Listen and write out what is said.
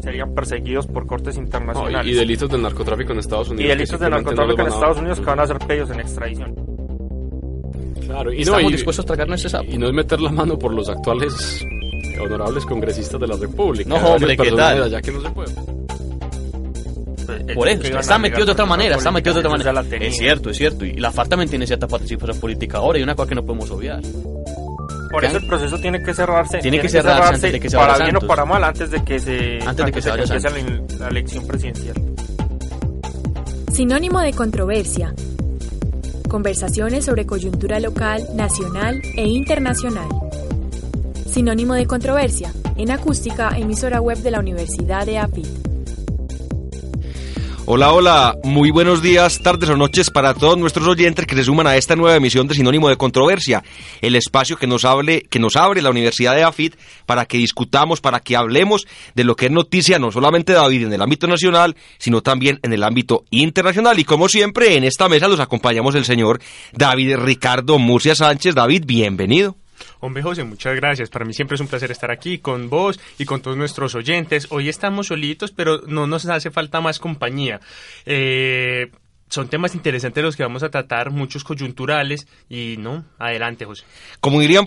serían perseguidos por cortes internacionales. y delitos del narcotráfico en Estados Unidos. Y delitos de narcotráfico en Estados Unidos que van a ser pedidos en extradición. Claro, y Estamos no, y, dispuestos a tragarnos ese sapo. y no es meter la mano por los actuales honorables congresistas de la República. No, hombre, ¿qué tal? allá que no se puede. Por eso, es que están metidos de otra manera, están metidos de otra ya manera. Es cierto, es cierto. Y la FARC también tiene cierta participación política ahora y una cosa que no podemos obviar. Por eso el proceso tiene que cerrarse. Tiene que cerrarse antes de que se vaya Para bien o para mal, antes de que se. Antes de que se vaya empiece la, elección presidencial. Sinónimo de controversia. Conversaciones sobre coyuntura local, nacional e internacional. Sinónimo de controversia. En acústica, emisora web de la Universidad de AFIT. Hola, hola, muy buenos días, tardes o noches para todos nuestros oyentes que se suman a esta nueva emisión de Sinónimo de Controversia, el espacio que nos, hable, que nos abre la Universidad de AFIT para que discutamos, para que hablemos de lo que es noticia no solamente David en el ámbito nacional, sino también en el ámbito internacional. Y como siempre, en esta mesa los acompañamos el señor David Ricardo Murcia Sánchez. David, bienvenido. Hombre José, muchas gracias. Para mí siempre es un placer estar aquí con vos y con todos nuestros oyentes. Hoy estamos solitos, pero no nos hace falta más compañía. Eh, son temas interesantes los que vamos a tratar, muchos coyunturales y no, adelante José. Como dirían